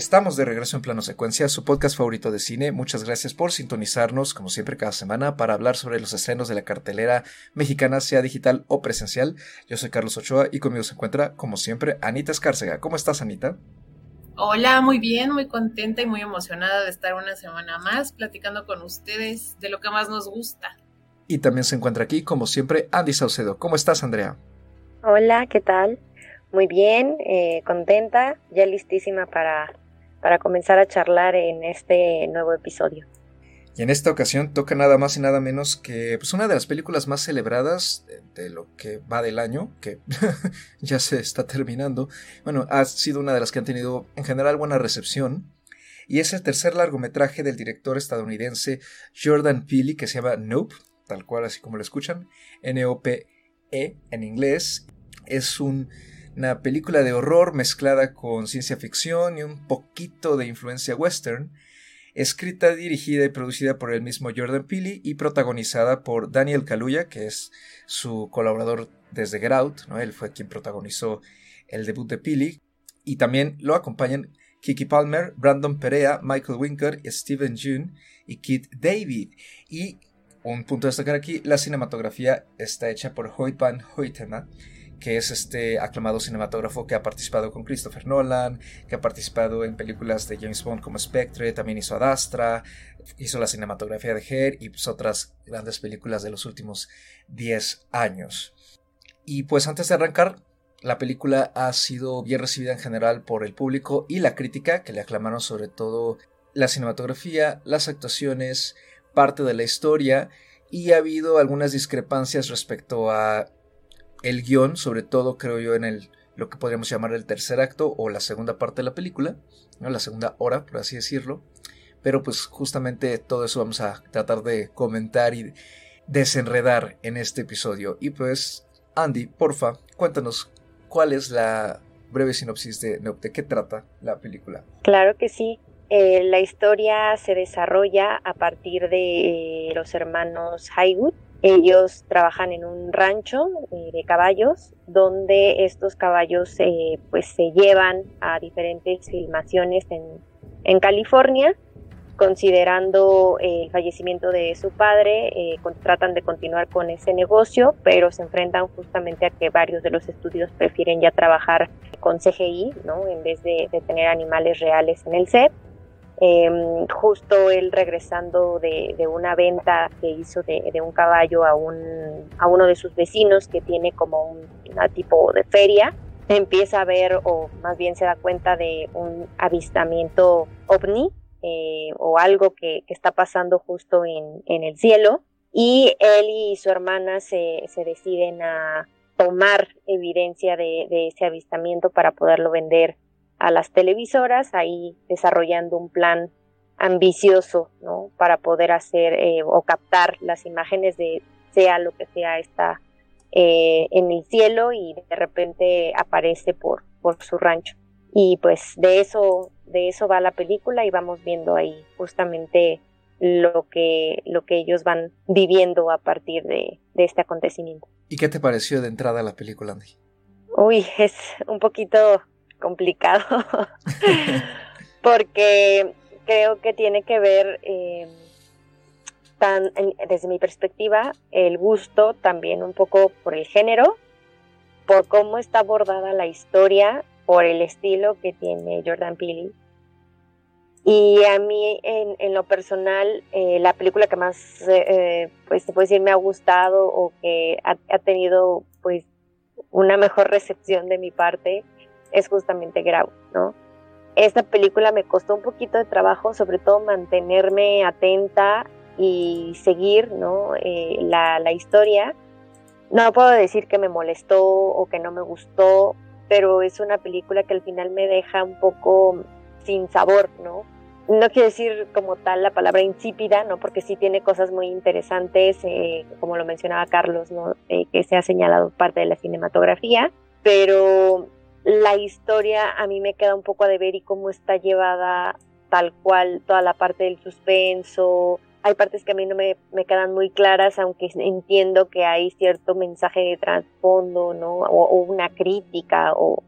Estamos de regreso en Plano Secuencia, su podcast favorito de cine. Muchas gracias por sintonizarnos, como siempre, cada semana para hablar sobre los estrenos de la cartelera mexicana, sea digital o presencial. Yo soy Carlos Ochoa y conmigo se encuentra, como siempre, Anita Escárcega. ¿Cómo estás, Anita? Hola, muy bien, muy contenta y muy emocionada de estar una semana más platicando con ustedes de lo que más nos gusta. Y también se encuentra aquí, como siempre, Andy Saucedo. ¿Cómo estás, Andrea? Hola, ¿qué tal? Muy bien, eh, contenta, ya listísima para, para comenzar a charlar en este nuevo episodio. Y en esta ocasión toca nada más y nada menos que pues, una de las películas más celebradas de, lo que va del año, que ya se está terminando. Bueno, ha sido una de las que han tenido en general buena recepción. Y es el tercer largometraje del director estadounidense Jordan Peele que se llama Nope, tal cual así como lo escuchan, N-O-P-E en inglés. Es un una película de horror mezclada con ciencia ficción y un poquito de influencia western, escrita, dirigida y producida por el mismo Jordan Peele y protagonizada por Daniel Kaluuya, que es su colaborador desde Get Out, ¿no? él fue quien protagonizó el debut de Peele, y también lo acompañan Kiki Palmer, Brandon Perea, Michael Winker, Steven June y Kit David. Y un punto a destacar aquí, la cinematografía está hecha por Hoyt van Hoytema, que es este aclamado cinematógrafo que ha participado con Christopher Nolan, que ha participado en películas de James Bond como Spectre, también hizo Adastra, hizo la cinematografía de Her y pues, otras grandes películas de los últimos 10 años. Y pues antes de arrancar, la película ha sido bien recibida en general por el público y la crítica, que le aclamaron sobre todo la cinematografía, las actuaciones, parte de la historia, y ha habido algunas discrepancias respecto a el guion, sobre todo creo yo en el lo que podríamos llamar el tercer acto o la segunda parte de la película, ¿no? la segunda hora, por así decirlo. Pero pues justamente todo eso vamos a tratar de comentar y desenredar en este episodio. Y pues, Andy, porfa, cuéntanos cuál es la breve sinopsis de ¿De qué trata la película? Claro que sí. Eh, la historia se desarrolla a partir de los hermanos Highwood, ellos trabajan en un rancho eh, de caballos donde estos caballos eh, pues se llevan a diferentes filmaciones en, en California. Considerando el fallecimiento de su padre, eh, tratan de continuar con ese negocio, pero se enfrentan justamente a que varios de los estudios prefieren ya trabajar con CGI, ¿no? En vez de, de tener animales reales en el set. Em, justo él regresando de, una venta que hizo de, un caballo a, un, a uno de sus vecinos que tiene como un tipo de feria, empieza a ver o más bien se da cuenta de un avistamiento ovni eh, o algo que, está pasando justo en, el cielo. Y él y su hermana se, deciden a tomar evidencia de, de ese avistamiento para poderlo vender a las televisoras, ahí desarrollando un plan ambicioso, ¿no? Para poder hacer eh, o captar las imágenes de sea lo que sea está eh, en el cielo y de repente aparece por, por su rancho. Y pues de eso, de eso va la película y vamos viendo ahí justamente lo que, lo que ellos van viviendo a partir de, de este acontecimiento. ¿Y qué te pareció de entrada la película, Andy? Uy, es un poquito complicado. Porque creo que tiene que ver eh, tan, desde mi perspectiva el gusto también un poco por el género por cómo está abordada la historia por el estilo que tiene Jordan Peele. Y a mí en, lo personal eh, la película que más eh, pues se puede decir me ha gustado o que ha, ha tenido pues una mejor recepción de mi parte es justamente Grau, ¿no? Esta película me costó un poquito de trabajo, sobre todo mantenerme atenta y seguir, ¿no? Eh, la, la historia. No puedo decir que me molestó o que no me gustó, pero es una película que al final me deja un poco sin sabor, ¿no? No quiero decir como tal la palabra insípida, ¿no? Porque sí tiene cosas muy interesantes, eh, como lo mencionaba Carlos, ¿no? Eh, que se ha señalado parte de la cinematografía, pero la historia a mí me queda un poco a deber y cómo está llevada tal cual toda la parte del suspenso. Hay partes que a mí no me, quedan muy claras, aunque entiendo que hay cierto mensaje de trasfondo, ¿no? O, una crítica o,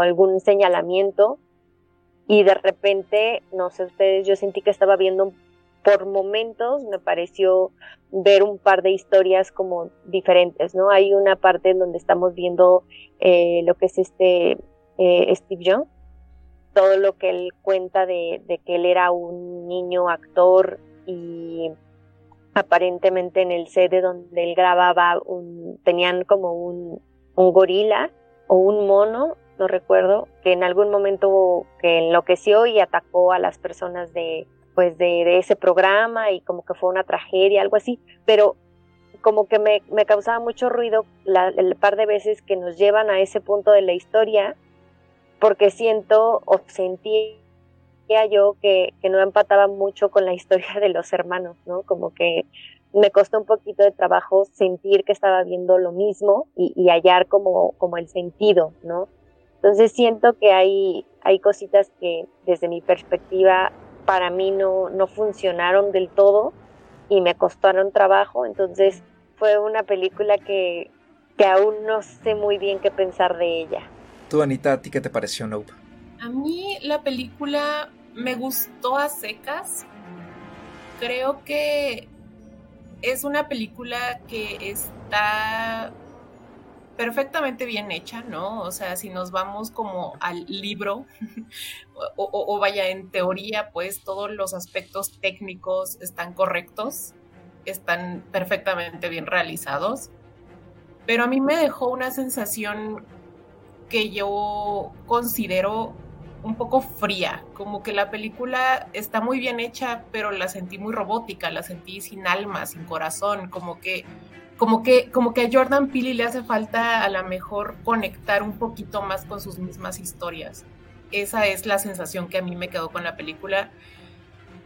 algún señalamiento. y de repente, no sé ustedes, yo sentí que estaba viendo por momentos, me pareció ver un par de historias como diferentes, ¿no? Hay una parte en donde estamos viendo eh, lo que es este eh, Steve Jobs, todo lo que él cuenta de, de, que él era un niño actor y aparentemente en el set donde él grababa tenían como un, un gorila o un mono, no recuerdo, que en algún momento que enloqueció y atacó a las personas de, pues de, ese programa y como que fue una tragedia, algo así, pero como que me, causaba mucho ruido el par de veces que nos llevan a ese punto de la historia, porque siento o sentía yo que, no empataba mucho con la historia de los hermanos, ¿no? Como que me costó un poquito de trabajo sentir que estaba viendo lo mismo y, y hallar como, como el sentido, ¿no? Entonces siento que hay, hay cositas que desde mi perspectiva para mí no, no funcionaron del todo y me costaron trabajo, entonces fue una película que, que aún no sé muy bien qué pensar de ella. Tú, Anita, ¿a ti qué te pareció Nope? A mí la película me gustó a secas. Creo que es una película que está perfectamente bien hecha, ¿no? O sea, si nos vamos como al libro, o, vaya, en teoría, pues todos los aspectos técnicos están correctos, están perfectamente bien realizados, pero a mí me dejó una sensación que yo considero un poco fría, como que la película está muy bien hecha, pero la sentí muy robótica, la sentí sin alma, sin corazón, como que como que, como que a Jordan Peele le hace falta a lo mejor conectar un poquito más con sus mismas historias. Esa es la sensación que a mí me quedó con la película.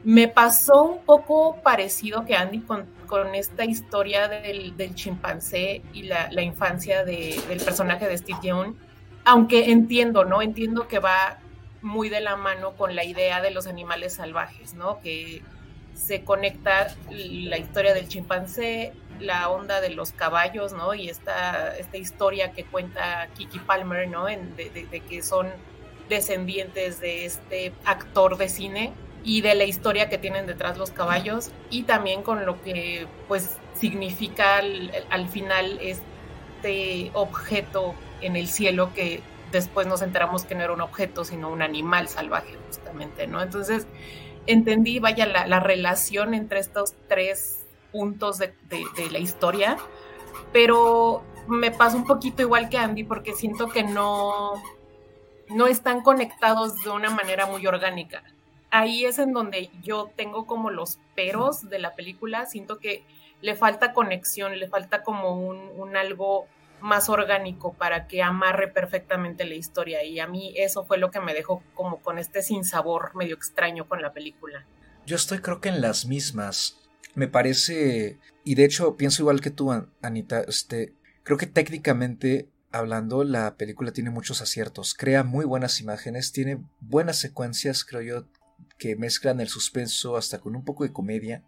Me pasó un poco parecido que Andy con, con esta historia del, del chimpancé y la, la infancia de, del personaje de Steve Young, aunque entiendo, ¿no? Entiendo que va muy de la mano con la idea de los animales salvajes, ¿no? Que se conecta la historia del chimpancé, la onda de los caballos, ¿no? Y esta, esta historia que cuenta Kiki Palmer, ¿no? De, que son descendientes de este actor de cine y de la historia que tienen detrás los caballos y también con lo que pues significa al, al final este objeto en el cielo que después nos enteramos que no era un objeto sino un animal salvaje justamente, ¿no? Entonces entendí, vaya, la relación entre estos tres puntos de, la historia, pero me pasa un poquito igual que Andy porque siento que no, no están conectados de una manera muy orgánica. Ahí es en donde yo tengo como los peros de la película, siento que le falta conexión, le falta como un, un algo más orgánico para que amarre perfectamente la historia y a mí eso fue lo que me dejó como con este sinsabor medio extraño con la película. Yo estoy creo que en las mismas me parece, y de hecho pienso igual que tú, Anita, este, creo que técnicamente hablando la película tiene muchos aciertos, crea muy buenas imágenes, tiene buenas secuencias, creo yo, que mezclan el suspenso hasta con un poco de comedia.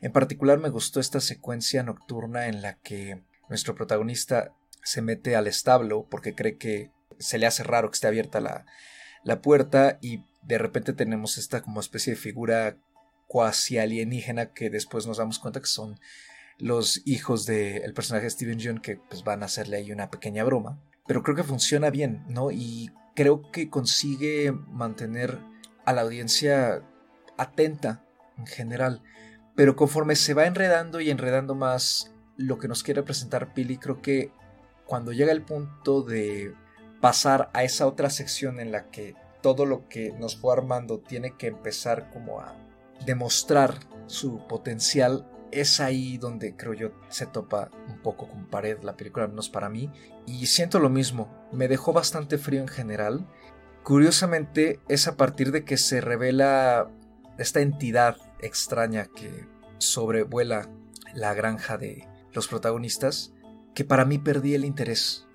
En particular me gustó esta secuencia nocturna en la que nuestro protagonista se mete al establo porque cree que se le hace raro que esté abierta la, la puerta y de repente tenemos esta como especie de figura cuasi alienígena que después nos damos cuenta que son los hijos del personaje de Steven Yeun que pues van a hacerle ahí una pequeña broma. Pero creo que funciona bien, ¿no? Y creo que consigue mantener a la audiencia atenta en general. Pero conforme se va enredando y enredando más lo que nos quiere presentar Pili, creo que cuando llega el punto de pasar a esa otra sección en la que todo lo que nos fue armando tiene que empezar como a demostrar su potencial, es ahí donde creo yo se topa un poco con pared la película, al menos para mí. Y siento lo mismo, me dejó bastante frío en general. Curiosamente es a partir de que se revela esta entidad extraña que sobrevuela la granja de los protagonistas, que para mí perdí el interés.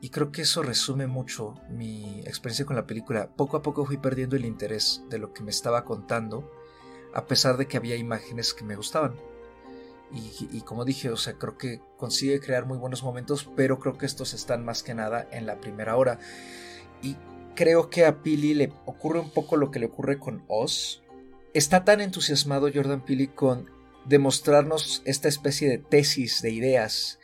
Y creo que eso resume mucho mi experiencia con la película. Poco a poco fui perdiendo el interés de lo que me estaba contando a pesar de que había imágenes que me gustaban. Y, como dije, o sea, creo que consigue crear muy buenos momentos, pero creo que estos están más que nada en la primera hora. Y creo que a Pili le ocurre un poco lo que le ocurre con Oz. Está tan entusiasmado Jordan Pili con demostrarnos esta especie de tesis de ideas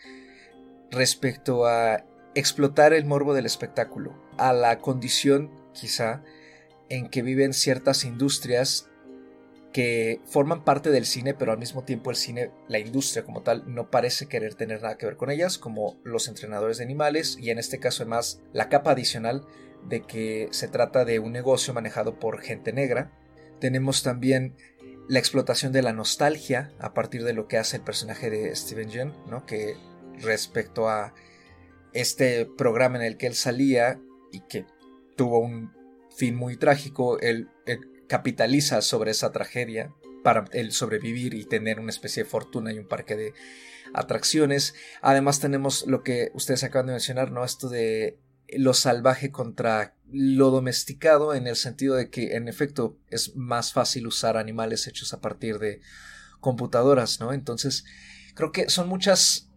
respecto a explotar el morbo del espectáculo, a la condición quizá en que viven ciertas industrias que forman parte del cine, pero al mismo tiempo el cine, la industria como tal, no parece querer tener nada que ver con ellas, como los entrenadores de animales, y en este caso además la capa adicional de que se trata de un negocio manejado por gente negra. Tenemos también la explotación de la nostalgia a partir de lo que hace el personaje de Steven Yeun, ¿no? que respecto a este programa en el que él salía y que tuvo un fin muy trágico, él, capitaliza sobre esa tragedia para él sobrevivir y tener una especie de fortuna y un parque de atracciones. Además tenemos lo que ustedes acaban de mencionar, ¿no? Esto de lo salvaje contra lo domesticado en el sentido de que en efecto es más fácil usar animales hechos a partir de computadoras, ¿no? Entonces creo que son muchas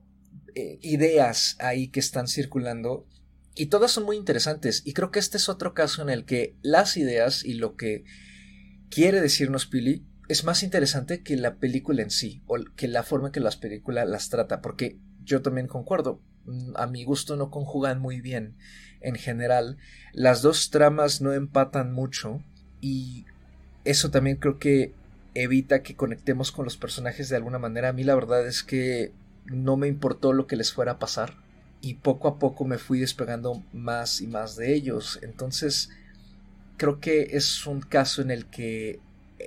eh, ideas ahí que están circulando y todas son muy interesantes y creo que este es otro caso en el que las ideas y lo que quiere decirnos Pili es más interesante que la película en sí o que la forma en que las películas las trata porque yo también concuerdo. Mm, a mi gusto no conjugan muy bien en general. Las dos tramas no empatan mucho y eso también creo que evita que conectemos con los personajes de alguna manera. A mí la verdad es que no me importó lo que les fuera a pasar y poco a poco me fui despegando más y más de ellos. Entonces, creo que es un caso en el que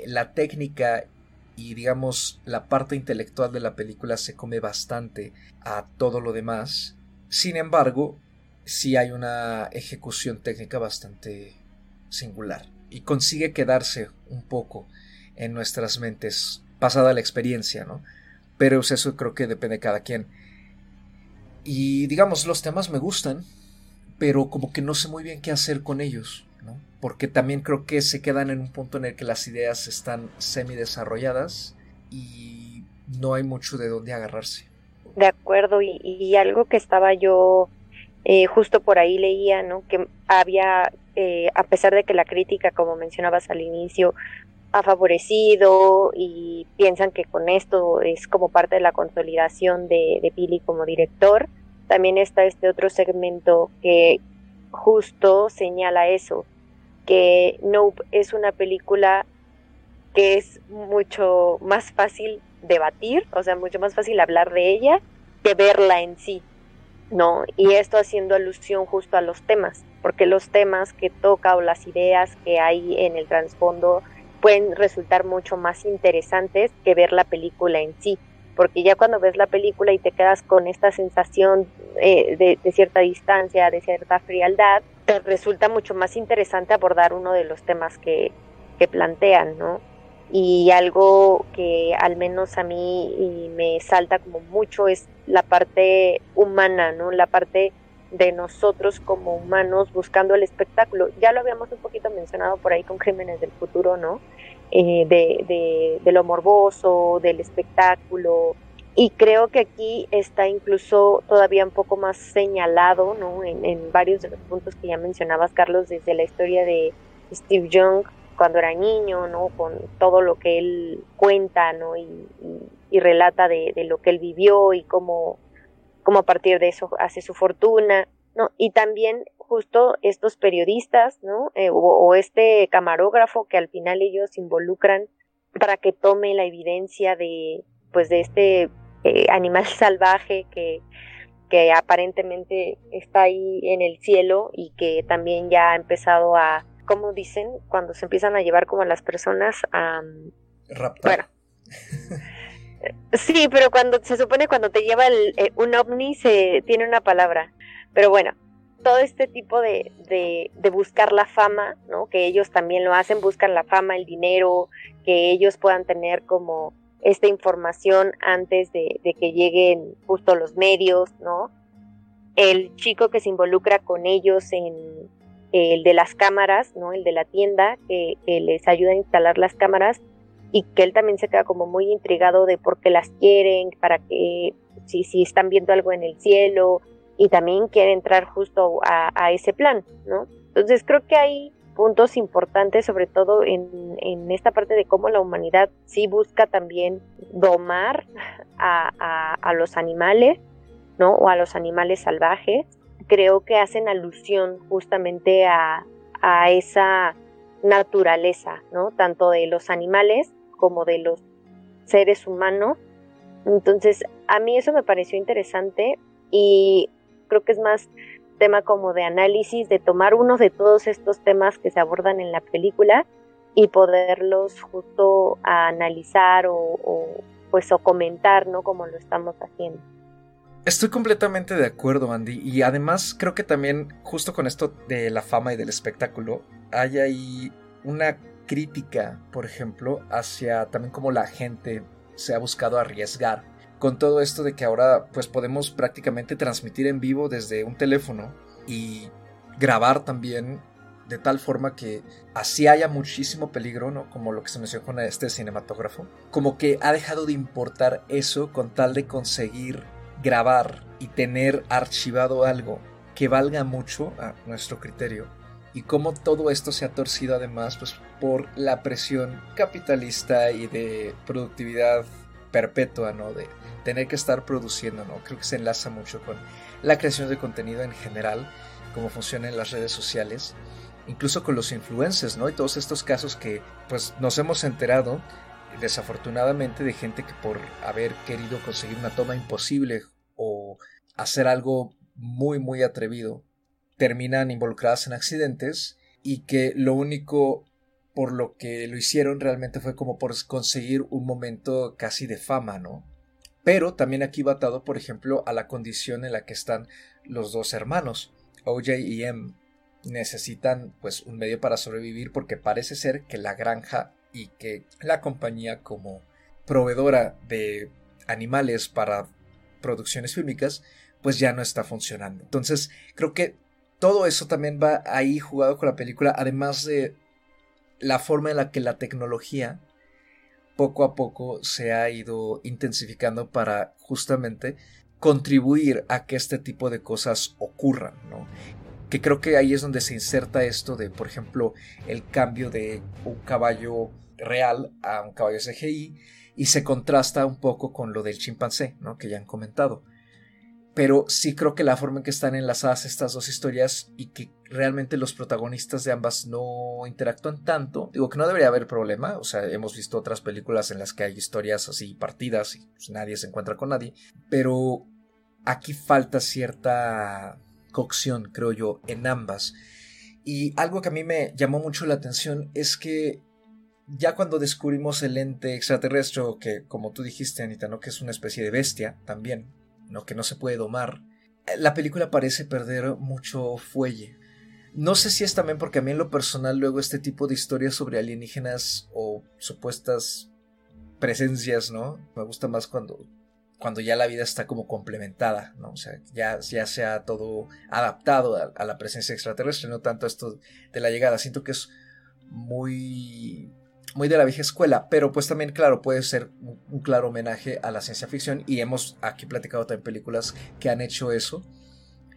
la técnica y digamos la parte intelectual de la película se come bastante a todo lo demás. Sin embargo, sí hay una ejecución técnica bastante singular y consigue quedarse un poco en nuestras mentes pasada la experiencia, ¿no? Pero eso creo que depende de cada quien. Y digamos, los temas me gustan, pero como que no sé muy bien qué hacer con ellos. Porque también creo que se quedan en un punto en el que las ideas están semi desarrolladas y no hay mucho de dónde agarrarse. De acuerdo, y, algo que estaba yo eh, justo por ahí leía, ¿no? Que había, eh, a pesar de que la crítica, como mencionabas al inicio, ha favorecido y piensan que con esto es como parte de la consolidación de, de Pili como director. También está este otro segmento que justo señala eso, que Nope es una película que es mucho más fácil debatir, o sea, mucho más fácil hablar de ella que verla en sí, ¿no? Y esto haciendo alusión justo a los temas, porque los temas que toca o las ideas que hay en el trasfondo pueden resultar mucho más interesantes que ver la película en sí, porque ya cuando ves la película y te quedas con esta sensación eh, de, cierta distancia, de cierta frialdad, te resulta mucho más interesante abordar uno de los temas que, que plantean, ¿no? Y algo que al menos a mí me salta como mucho es la parte humana, ¿no? La parte de nosotros como humanos buscando el espectáculo. Ya lo habíamos un poquito mencionado por ahí con Crímenes del Futuro, ¿no? Eh, de, lo morboso, del espectáculo. Y creo que aquí está incluso todavía un poco más señalado, ¿no? En, varios de los puntos que ya mencionabas, Carlos, desde la historia de Steve Young cuando era niño, ¿no? Con todo lo que él cuenta, ¿no? Y, y, relata de, de, lo que él vivió y cómo como a partir de eso hace su fortuna, ¿no? Y también justo estos periodistas, ¿no? Eh, o, este camarógrafo que al final ellos involucran para que tome la evidencia de, pues, de este eh, animal salvaje que, que aparentemente está ahí en el cielo y que también ya ha empezado a, como dicen, cuando se empiezan a llevar como a las personas a... Raptar. Bueno. Sí, pero cuando se supone cuando te lleva el, eh, un ovni se tiene una palabra. Pero bueno, todo este tipo de, de, buscar la fama, ¿no? Que ellos también lo hacen, buscan la fama, el dinero, que ellos puedan tener como esta información antes de, que lleguen justo los medios, ¿no? El chico que se involucra con ellos en el de las cámaras, ¿no? El de la tienda que les ayuda a instalar las cámaras, y que él también se queda como muy intrigado de por qué las quieren, para que si, si están viendo algo en el cielo y también quiere entrar justo a, ese plan, ¿no? Entonces creo que hay puntos importantes, sobre todo en, en esta parte de cómo la humanidad sí busca también domar a, a, los animales, ¿no? O a los animales salvajes. Creo que hacen alusión justamente a, a esa naturaleza, ¿no? Tanto de los animales como de los seres humanos. Entonces, a mí eso me pareció interesante y creo que es más tema como de análisis, de tomar uno de todos estos temas que se abordan en la película y poderlos justo analizar o, pues o comentar, ¿no? Como lo estamos haciendo. Estoy completamente de acuerdo, Andy. Y además creo que también, justo con esto de la fama y del espectáculo, hay ahí una crítica, por ejemplo, hacia también cómo la gente se ha buscado arriesgar con todo esto de que ahora pues podemos prácticamente transmitir en vivo desde un teléfono y grabar también de tal forma que así haya muchísimo peligro, ¿no? Como lo que se mencionó con este cinematógrafo, como que ha dejado de importar eso con tal de conseguir grabar y tener archivado algo que valga mucho a nuestro criterio y cómo todo esto se ha torcido además pues por la presión capitalista y de productividad perpetua, ¿no? De tener que estar produciendo, ¿no? Creo que se enlaza mucho con la creación de contenido en general, cómo funcionan las redes sociales, incluso con los influencers, ¿no? Y todos estos casos que pues nos hemos enterado desafortunadamente de gente que por haber querido conseguir una toma imposible o hacer algo muy muy atrevido terminan involucradas en accidentes y que lo único por lo que lo hicieron realmente fue como por conseguir un momento casi de fama, ¿no? Pero también aquí va atado, por ejemplo, a la condición en la que están los dos hermanos. OJ y M necesitan pues un medio para sobrevivir porque parece ser que la granja y que la compañía como proveedora de animales para producciones fílmicas pues ya no está funcionando. Entonces creo que todo eso también va ahí jugado con la película, además de la forma en la que la tecnología poco a poco se ha ido intensificando para justamente contribuir a que este tipo de cosas ocurran, ¿no? Que creo que ahí es donde se inserta esto de, por ejemplo, el cambio de un caballo real a un caballo CGI y se contrasta un poco con lo del chimpancé, ¿no? Que ya han comentado pero sí creo que la forma en que están enlazadas estas dos historias y que realmente los protagonistas de ambas no interactúan tanto, digo que no debería haber problema, o sea, hemos visto otras películas en las que hay historias así partidas y pues, nadie se encuentra con nadie, pero aquí falta cierta cocción, creo yo, en ambas. Y algo que a mí me llamó mucho la atención es que ya cuando descubrimos el ente extraterrestre, que como tú dijiste, Anita, ¿no? que es una especie de bestia también, ¿no? que no se puede domar, la película parece perder mucho fuelle. No sé si es también porque a mí en lo personal luego este tipo de historias sobre alienígenas o supuestas presencias, ¿no? Me gusta más cuando, cuando ya la vida está como complementada, ¿no? O sea, ya, ya sea todo adaptado a, a la presencia extraterrestre, no tanto esto de la llegada. Siento que es muy muy de la vieja escuela, pero pues también, claro, puede ser un, claro homenaje a la ciencia ficción y hemos aquí platicado también películas que han hecho eso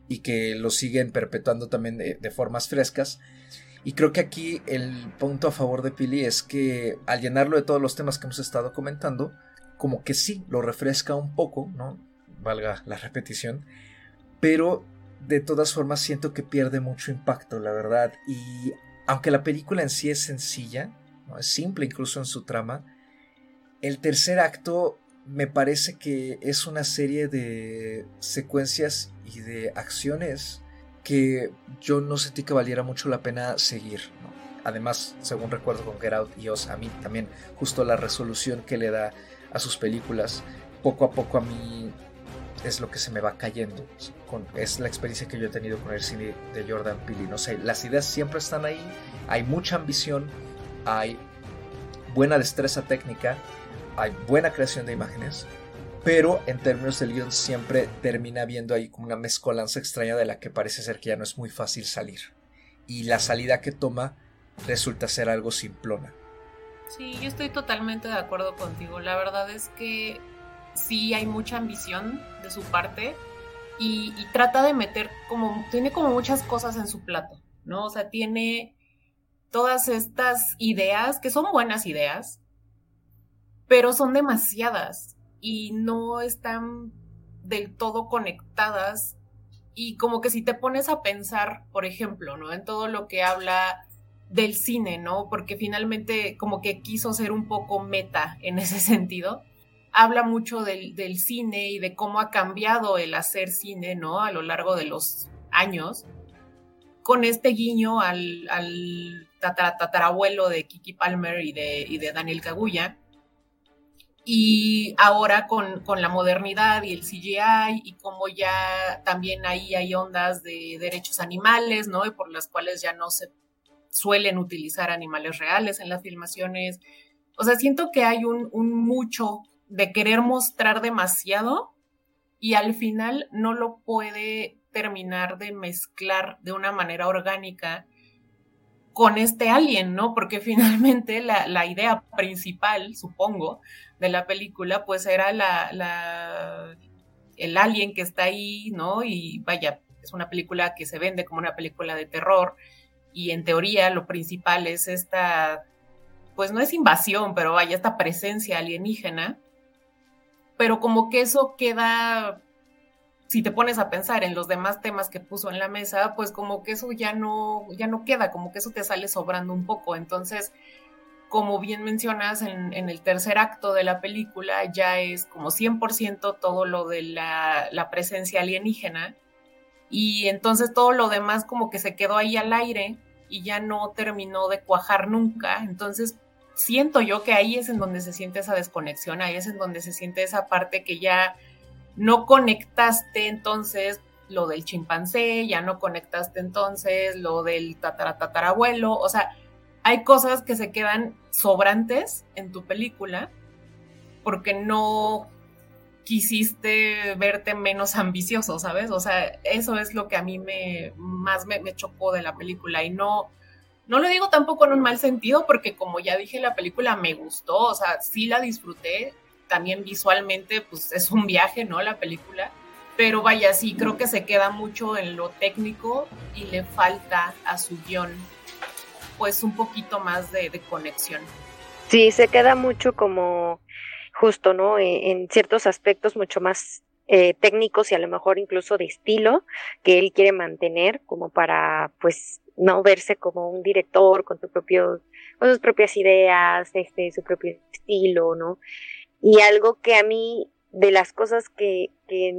y que lo siguen perpetuando también de, formas frescas. Y creo que aquí el punto a favor de Pili es que al llenarlo de todos los temas que hemos estado comentando, como que sí, lo refresca un poco, ¿no? Valga la repetición, pero de todas formas siento que pierde mucho impacto, la verdad. Y aunque la película en sí es sencilla, es simple incluso en su trama. El tercer acto me parece que es una serie de secuencias y de acciones que yo no sentí que valiera mucho la pena seguir. Además, según recuerdo con Get Out y Oz, a mí también justo la resolución que le da a sus películas, poco a poco a mí es lo que se me va cayendo. es la experiencia que yo he tenido con el cine de Jordan Peele. No sé, las ideas siempre están ahí, hay mucha ambición, hay buena destreza técnica, hay buena creación de imágenes, pero en términos del guion siempre termina viendo ahí como una mezcolanza extraña de la que parece ser que ya no es muy fácil salir. Y la salida que toma resulta ser algo simplona. Sí, yo estoy totalmente de acuerdo contigo. La verdad es que sí hay mucha ambición de su parte y, y trata de meter como, tiene como muchas cosas en su plato. ¿no? O sea, tiene todas estas ideas que son buenas ideas, pero son demasiadas y no están del todo conectadas y como que si te pones a pensar, por ejemplo, ¿no? En todo lo que habla del cine, ¿no? Porque finalmente como que quiso ser un poco meta en ese sentido. Habla mucho del, cine y de cómo ha cambiado el hacer cine, ¿no? A lo largo de los años, con este guiño al, al tatarabuelo de Kiki Palmer y de, y de Daniel Kaguya y ahora con, la modernidad y el CGI y como ya también ahí hay ondas de derechos animales, ¿no? Y por las cuales ya no se suelen utilizar animales reales en las filmaciones. O sea, siento que hay un, un mucho de querer mostrar demasiado y al final no lo puede terminar de mezclar de una manera orgánica con este alien, ¿no? Porque finalmente la, la idea principal, supongo, de la película, pues era la, el alien que está ahí, ¿no? Y vaya, es una película que se vende como una película de terror y en teoría lo principal es esta, pues no es invasión, pero vaya, esta presencia alienígena, pero como que eso queda si te pones a pensar en los demás temas que puso en la mesa, pues como que eso ya no, ya no queda, como que eso te sale sobrando un poco. Entonces, como bien mencionas, en, el tercer acto de la película ya es como 100% todo lo de la, la, presencia alienígena. Y entonces todo lo demás como que se quedó ahí al aire y ya no terminó de cuajar nunca. Entonces, siento yo que ahí es en donde se siente esa desconexión, ahí es en donde se siente esa parte que ya no conectaste entonces lo del chimpancé, ya no conectaste entonces lo del tataratatarabuelo, o sea, hay cosas que se quedan sobrantes en tu película porque no quisiste verte menos ambicioso, ¿sabes? O sea, eso es lo que a mí me más me, chocó de la película y no no lo digo tampoco en un mal sentido porque como ya dije la película me gustó, o sea, sí la disfruté, también visualmente, pues es un viaje, ¿no? La película. Pero vaya, sí, creo que se queda mucho en lo técnico y le falta a su guion, pues un poquito más de, conexión. Sí, se queda mucho como justo, ¿no? E, en, ciertos aspectos mucho más eh, técnicos y a lo mejor incluso de estilo que él quiere mantener como para pues no verse como un director con su propio con sus propias ideas este su propio estilo no y algo que a mí, de las cosas que, que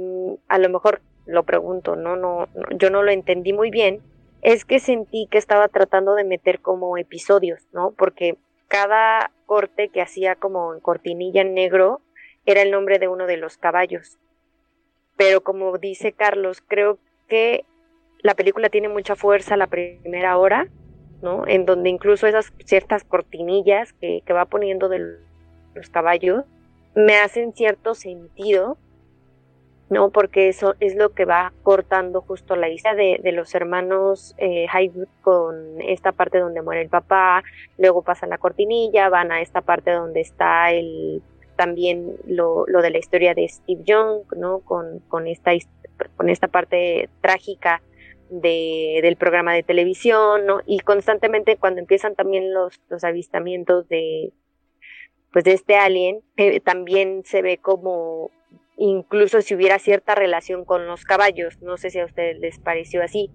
a lo mejor lo pregunto, ¿no? No, yo no lo entendí muy bien, es que sentí que estaba tratando de meter como episodios, ¿no? Porque cada corte que hacía como en cortinilla en negro era el nombre de uno de los caballos. Pero como dice Carlos, creo que la película tiene mucha fuerza la primera hora, ¿no? En donde incluso esas ciertas cortinillas que, que va poniendo de los caballos me hacen cierto sentido, ¿no? Porque eso es lo que va cortando justo la historia de, de los hermanos eh, con esta parte donde muere el papá, luego pasan la cortinilla, van a esta parte donde está el también lo, lo de la historia de Steve Young, ¿no? Con, con, esta, con esta parte trágica de, del programa de televisión, ¿no? Y constantemente cuando empiezan también los, los avistamientos de, pues de este alien eh, también se ve como incluso si hubiera cierta relación con los caballos, no sé si a ustedes les pareció así.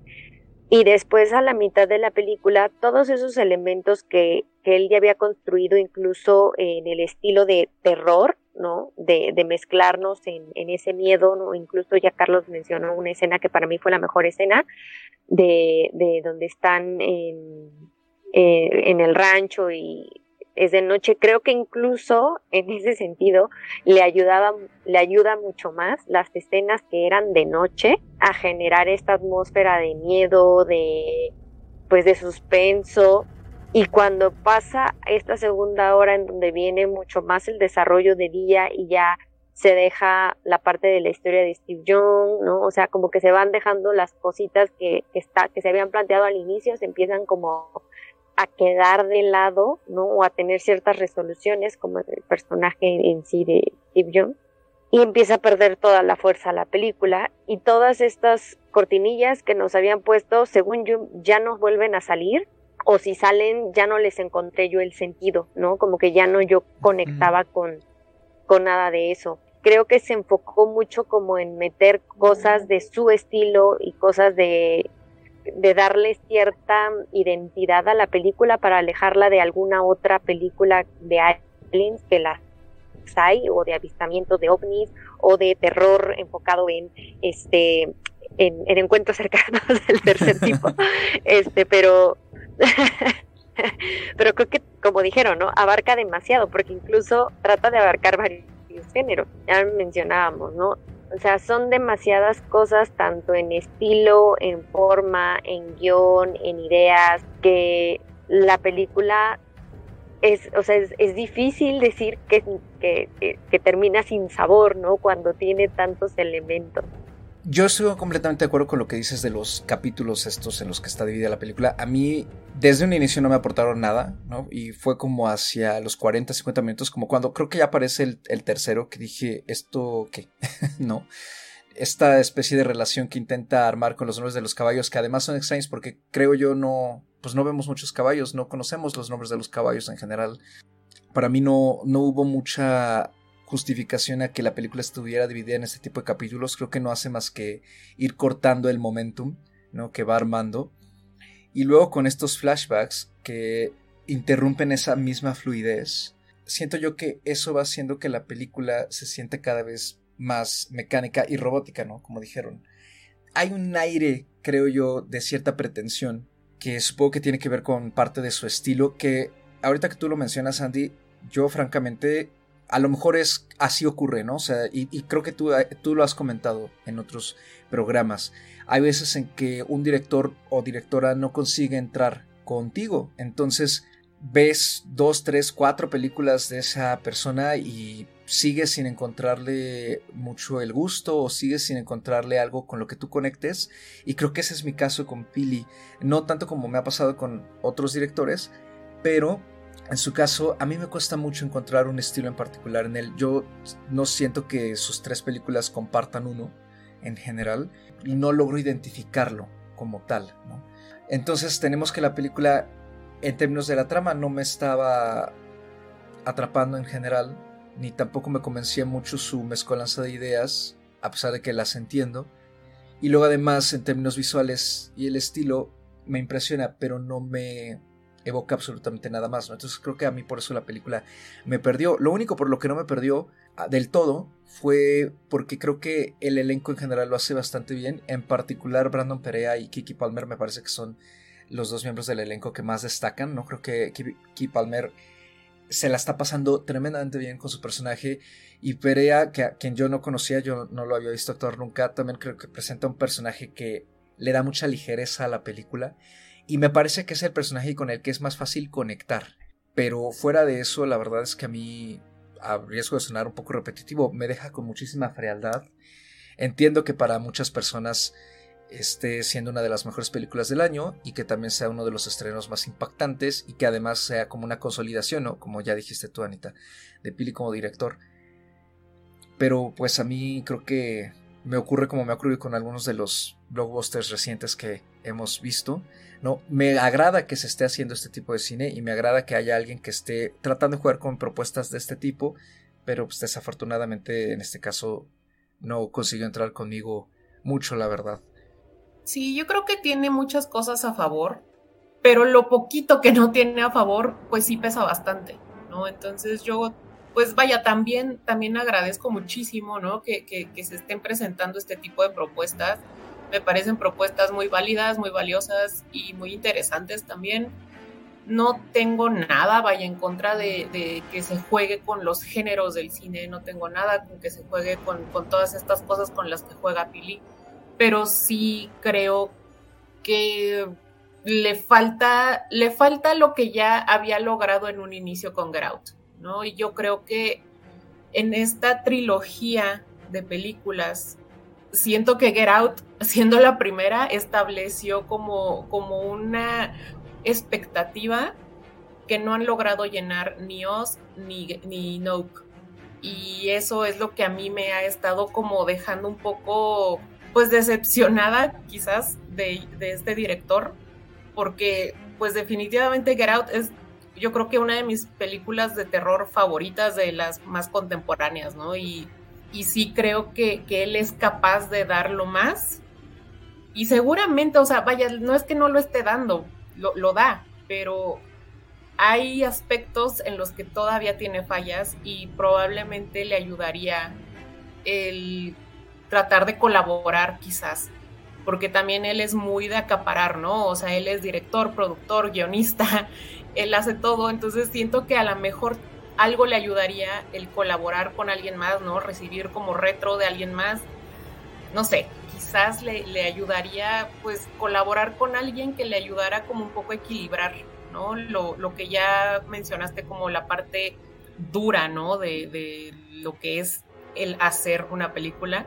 Y después a la mitad de la película, todos esos elementos que, él ya había construido incluso en el estilo de terror, ¿no? De, mezclarnos en, ese miedo, ¿no? Incluso ya Carlos mencionó una escena que para mí fue la mejor escena, de, de donde están eh, en el rancho y es de noche, creo que incluso en ese sentido le ayudaba, le ayuda mucho más las escenas que eran de noche a generar esta atmósfera de miedo, de pues de suspenso. Y cuando pasa esta segunda hora en donde viene mucho más el desarrollo de día y ya se deja la parte de la historia de Steve Young, ¿no? O sea, como que se van dejando las cositas que, que, está, que se habían planteado al inicio, se empiezan como a quedar de lado, ¿no? O a tener ciertas resoluciones, como el personaje en sí de Steve Young. y empieza a perder toda la fuerza la película y todas estas cortinillas que nos habían puesto, según yo, ya no vuelven a salir o si salen ya no les encontré yo el sentido, ¿no? Como que ya no yo conectaba con, con nada de eso. Creo que se enfocó mucho como en meter cosas de su estilo y cosas de, de darle cierta identidad a la película para alejarla de alguna otra película de aliens que las hay o de avistamiento de ovnis o de terror enfocado en este en, en encuentros cercanos del tercer tipo. Este pero pero creo que como dijeron no abarca demasiado porque incluso trata de abarcar varios géneros ya mencionábamos no o sea son demasiadas cosas tanto en estilo en forma en guion en ideas que la película es, o sea, es, difícil decir que, que, termina sin sabor, ¿no? Cuando tiene tantos elementos. Yo estoy completamente de acuerdo con lo que dices de los capítulos estos en los que está dividida la película. A mí, desde un inicio no me aportaron nada, ¿no? Y fue como hacia los 40, 50 minutos, como cuando creo que ya aparece el, tercero, que dije, ¿esto qué? ¿No? Esta especie de relación que intenta armar con los nombres de los caballos, que además son extraños porque creo yo no, pues no vemos muchos caballos, no conocemos los nombres de los caballos en general. Para mí no, no hubo mucha justificación a que la película estuviera dividida en este tipo de capítulos. Creo que no hace más que ir cortando el momentum ¿no? que va armando. Y luego con estos flashbacks que interrumpen esa misma fluidez, siento yo que eso va haciendo que la película se siente cada vez más mecánica y robótica, ¿no? Como dijeron. Hay un aire, creo yo, de cierta pretensión que supongo que tiene que ver con parte de su estilo, que ahorita que tú lo mencionas, Andy, yo francamente, a lo mejor es así ocurre, ¿no? O sea, y, creo que tú, eh, tú lo has comentado en otros programas. Hay veces en que un director o directora no consigue entrar contigo, entonces ves dos, tres, cuatro películas de esa persona y sigues sin encontrarle mucho el gusto o sigues sin encontrarle algo con lo que tú conectes. Y creo que ese es mi caso con Pili. No tanto como me ha pasado con otros directores, pero en su caso a mí me cuesta mucho encontrar un estilo en particular en él. Yo no siento que sus tres películas compartan uno en general y no logro identificarlo como tal. Entonces tenemos que la película en términos de la trama no me estaba atrapando en general ni tampoco me convencía mucho su mezcolanza de ideas, a pesar de que las entiendo. Y luego además en términos visuales y el estilo me impresiona, pero no me evoca absolutamente nada más. Entonces creo que a mí por eso la película me perdió. Lo único por lo que no me perdió ah, del todo fue porque creo que el elenco en general lo hace bastante bien. En particular Brandon Perea y Kiki Palmer me parece que son los dos miembros del elenco que más destacan. No creo que Kiki Palmer se la está pasando tremendamente bien con su personaje. Y Perea, que a quien yo no conocía, yo no lo había visto actuar nunca, también creo que presenta un personaje que le da mucha ligereza a la película. Y me parece que es el personaje con el que es más fácil conectar. Pero fuera de eso, la verdad es que a mí, a riesgo de sonar un poco repetitivo, me deja con muchísima frialdad. Entiendo que para muchas personas esté siendo una de las mejores películas del año y que también sea uno de los estrenos más impactantes y que además sea como una consolidación, ¿no? Como ya dijiste tú, Anita, de Pili como director. Pero pues a mí creo que me ocurre como me ha ocurrido con algunos de los blockbusters recientes que hemos visto. No, me agrada que se esté haciendo este tipo de cine y me agrada que haya alguien que esté tratando de jugar con propuestas de este tipo, pero pues desafortunadamente en este caso no consiguió entrar conmigo mucho, la verdad. Sí, yo creo que tiene muchas cosas a favor, pero lo poquito que no tiene a favor, pues sí pesa bastante, ¿no? Entonces yo, pues vaya, también, también agradezco muchísimo, ¿no? Que, que, se estén presentando este tipo de propuestas. Me parecen propuestas muy válidas, muy valiosas y muy interesantes también. No tengo nada, vaya, en contra de, que se juegue con los géneros del cine, no tengo nada con que se juegue con, con todas estas cosas con las que juega Pili pero sí creo que le falta, le falta lo que ya había logrado en un inicio con Grout, ¿no? Y yo creo que en esta trilogía de películas, siento que Get Out, siendo la primera, estableció como, como una expectativa que no han logrado llenar ni Oz ni, ni y eso es lo que a mí me ha estado como dejando un poco pues decepcionada quizás de, de este director porque pues definitivamente Get Out es yo creo que una de mis películas de terror favoritas de las más contemporáneas, ¿no? Y, y sí creo que, que, él es capaz de darlo más. Y seguramente, o sea, vaya, no es que no lo esté dando, lo, lo da, pero hay aspectos en los que todavía tiene fallas y probablemente le ayudaría el tratar de colaborar quizás porque también él es muy de acaparar, ¿no? O sea, él es director, productor, guionista, él hace todo, entonces siento que a lo mejor algo le ayudaría el colaborar con alguien más, ¿no? Recibir como retro de alguien más, no sé, quizás le, le ayudaría pues colaborar con alguien que le ayudara como un poco a equilibrar, ¿no? Lo, lo que ya mencionaste como la parte dura, ¿no? De, de lo que es el hacer una película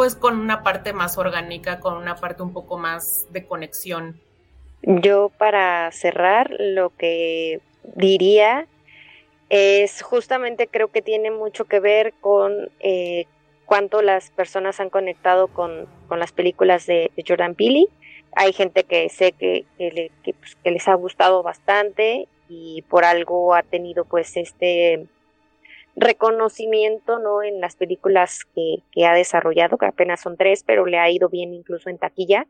pues con una parte más orgánica, con una parte un poco más de conexión. Yo para cerrar lo que diría es justamente creo que tiene mucho que ver con eh, cuánto las personas han conectado con, las películas de, Jordan Peele. Hay gente que sé que, pues, que les ha gustado bastante y por algo ha tenido pues este reconocimiento ¿no? en las películas que, que, ha desarrollado, que apenas son tres, pero le ha ido bien incluso en taquilla.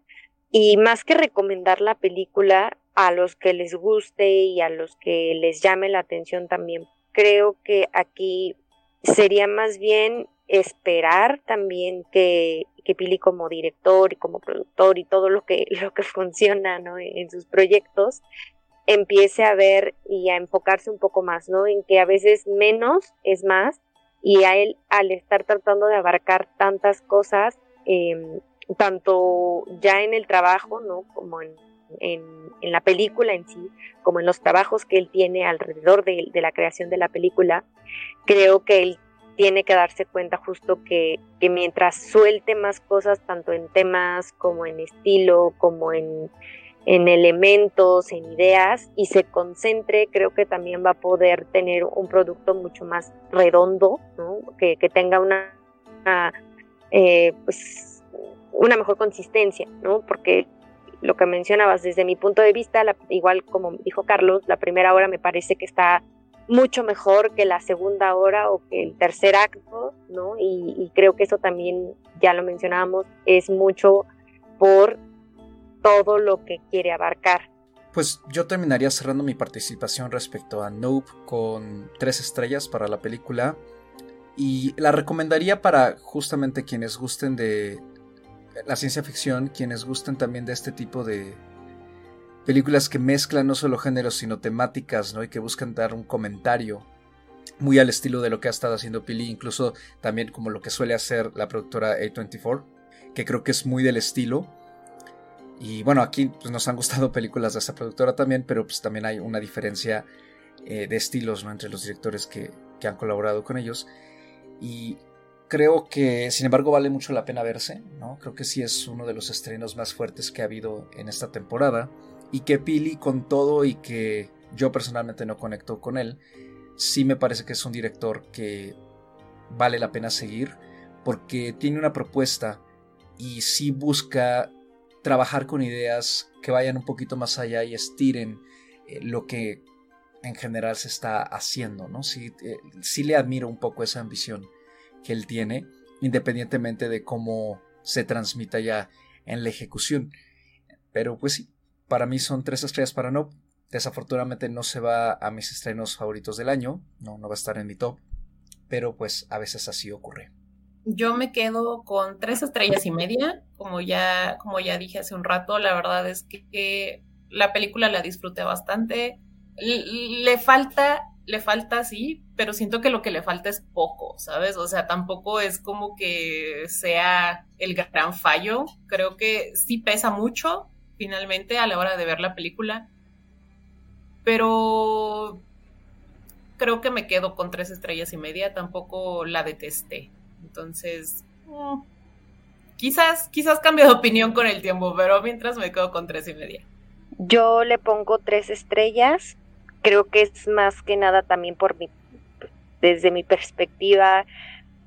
Y más que recomendar la película a los que les guste y a los que les llame la atención también, creo que aquí sería más bien esperar también que, que Pili como director y como productor y todo lo que, lo que funciona ¿no? en sus proyectos empiece a ver y a enfocarse un poco más, ¿no? En que a veces menos es más y a él al estar tratando de abarcar tantas cosas, em, tanto ya en el trabajo, ¿no? Como en, la película en sí, como en los trabajos que él tiene alrededor de, la creación de la película, creo que él tiene que darse cuenta justo que, mientras suelte más cosas, tanto en temas como en estilo, como en en elementos, en ideas y se concentre, creo que también va a poder tener un producto mucho más redondo, que, tenga una, eh, pues, una mejor consistencia, ¿no? porque lo que mencionabas desde mi punto de vista, igual como dijo Carlos, la primera hora me parece que está mucho mejor que la segunda hora o que el tercer acto, ¿no? Y, creo que eso también, ya lo mencionábamos, es mucho por todo lo que quiere abarcar. Pues yo terminaría cerrando mi participación respecto a Nope con tres estrellas para la película y la recomendaría para justamente quienes gusten de la ciencia ficción, quienes gusten también de este tipo de películas que mezclan no solo géneros sino temáticas, ¿no? Y que buscan dar un comentario muy al estilo de lo que ha estado haciendo Pili, incluso también como lo que suele hacer la productora A24, que creo que es muy del estilo y bueno, aquí pues, nos han gustado películas de esta productora también, pero pues también hay una diferencia eh, de estilos ¿no? entre los directores que, que, han colaborado con ellos. Y creo que, sin embargo, vale mucho la pena verse. ¿no? Creo que sí es uno de los estrenos más fuertes que ha habido en esta temporada. Y que Pili, con todo y que yo personalmente no conecto con él, sí me parece que es un director que vale la pena seguir porque tiene una propuesta y sí busca trabajar con ideas que vayan un poquito más allá y estiren eh, lo que en general se está haciendo, ¿no? Sí, eh, sí le admiro un poco esa ambición que él tiene, independientemente de cómo se transmita ya en la ejecución. Pero pues sí, para mí son tres estrellas para no. Desafortunadamente no se va a mis estrenos favoritos del año, no, no va a estar en mi top, pero pues a veces así ocurre. Yo me quedo con tres estrellas y media, como ya, como ya dije hace un rato, la verdad es que, la película la disfruté bastante. Le, falta, le falta sí, pero siento que lo que le falta es poco, ¿sabes? O sea, tampoco es como que sea el gran fallo. Creo que sí pesa mucho, finalmente, a la hora de ver la película. Pero creo que me quedo con tres estrellas y media, tampoco la detesté. Entonces, mm, quizás, quizás cambie de opinión con el tiempo, pero mientras me quedo con tres y media. Yo le pongo tres estrellas. Creo que es más que nada también por mi desde mi perspectiva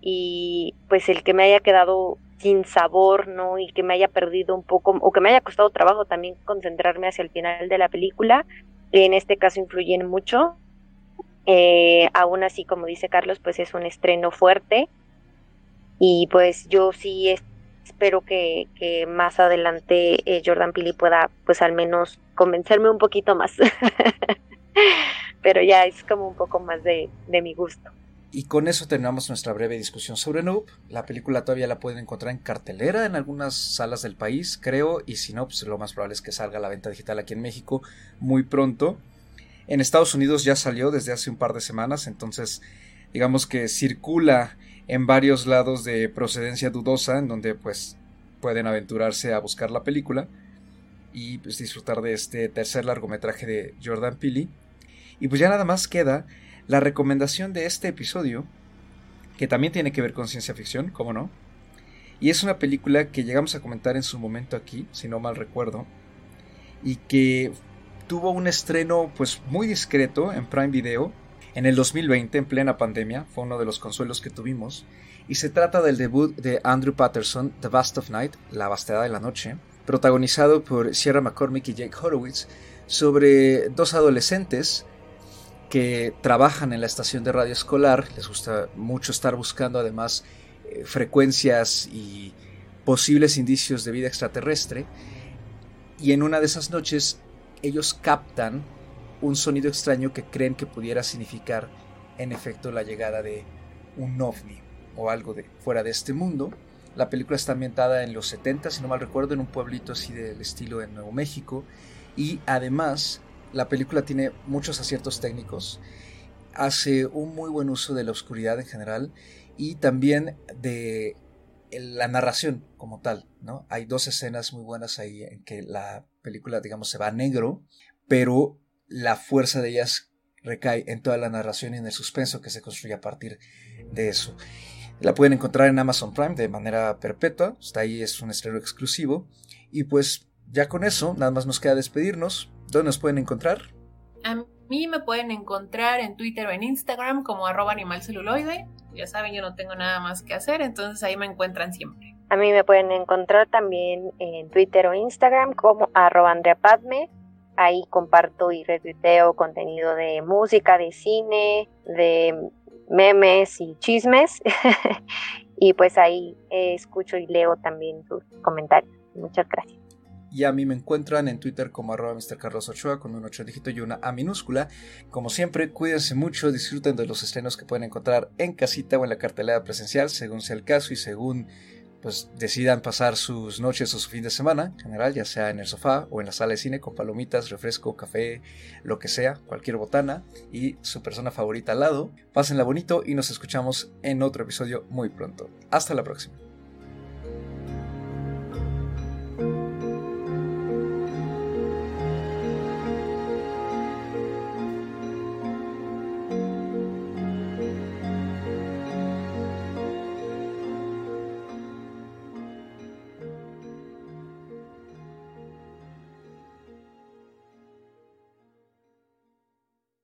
y pues el que me haya quedado sin sabor, ¿no? Y que me haya perdido un poco, o que me haya costado trabajo también concentrarme hacia el final de la película, en este caso influyen mucho. Eh, aún así, como dice Carlos, pues es un estreno fuerte y pues yo sí espero que, que más adelante eh, Jordan Peele pueda pues al menos convencerme un poquito más. Pero ya es como un poco más de, de mi gusto. Y con eso terminamos nuestra breve discusión sobre Noob. La película todavía la pueden encontrar en cartelera en algunas salas del país, creo, y si no, pues lo más probable es que salga a la venta digital aquí en México muy pronto. En Estados Unidos ya salió desde hace un par de semanas, entonces digamos que circula en varios lados de procedencia dudosa, en donde pues pueden aventurarse a buscar la película y pues disfrutar de este tercer largometraje de Jordan Peele. Y pues ya nada más queda la recomendación de este episodio, que también tiene que ver con ciencia ficción, como no, y es una película que llegamos a comentar en su momento aquí, si no mal recuerdo, y que tuvo un estreno pues muy discreto en Prime Video en el 2020, en plena pandemia, fue uno de los consuelos que tuvimos, y se trata del debut de Andrew Patterson, The Vast of Night, La Vastedad de la Noche, protagonizado por Sierra McCormick y Jake Horowitz, sobre dos adolescentes que trabajan en la estación de radio escolar, les gusta mucho estar buscando además eh, frecuencias y posibles indicios de vida extraterrestre, y en una de esas noches ellos captan un sonido extraño que creen que pudiera significar en efecto la llegada de un ovni o algo de fuera de este mundo. La película está ambientada en los 70, si no mal recuerdo, en un pueblito así del estilo en Nuevo México. Y además la película tiene muchos aciertos técnicos, hace un muy buen uso de la oscuridad en general y también de la narración como tal, ¿no? Hay dos escenas muy buenas ahí en que la película, digamos, se va a negro, pero la fuerza de ellas recae en toda la narración y en el suspenso que se construye a partir de eso. La pueden encontrar en Amazon Prime de manera perpetua, está ahí, es un estreno exclusivo. Y pues ya con eso, nada más nos queda despedirnos. ¿Dónde nos pueden encontrar? A mí me pueden encontrar en Twitter o en Instagram como arroba animalceluloide. Ya saben, yo no tengo nada más que hacer, entonces ahí me encuentran siempre. A mí me pueden encontrar también en Twitter o Instagram como arroba Andrea Padme. Ahí comparto y retuiteo contenido de música, de cine, de memes y chismes. y pues ahí escucho y leo también sus comentarios. Muchas gracias y a mí me encuentran en Twitter como arroba Mr. Carlos con un 8 dígito y una A minúscula. Como siempre, cuídense mucho, disfruten de los estrenos que pueden encontrar en casita o en la cartelera presencial, según sea el caso y según pues decidan pasar sus noches o su fin de semana, en general, ya sea en el sofá o en la sala de cine con palomitas, refresco, café, lo que sea, cualquier botana y su persona favorita al lado. Pásenla bonito y nos escuchamos en otro episodio muy pronto. Hasta la próxima.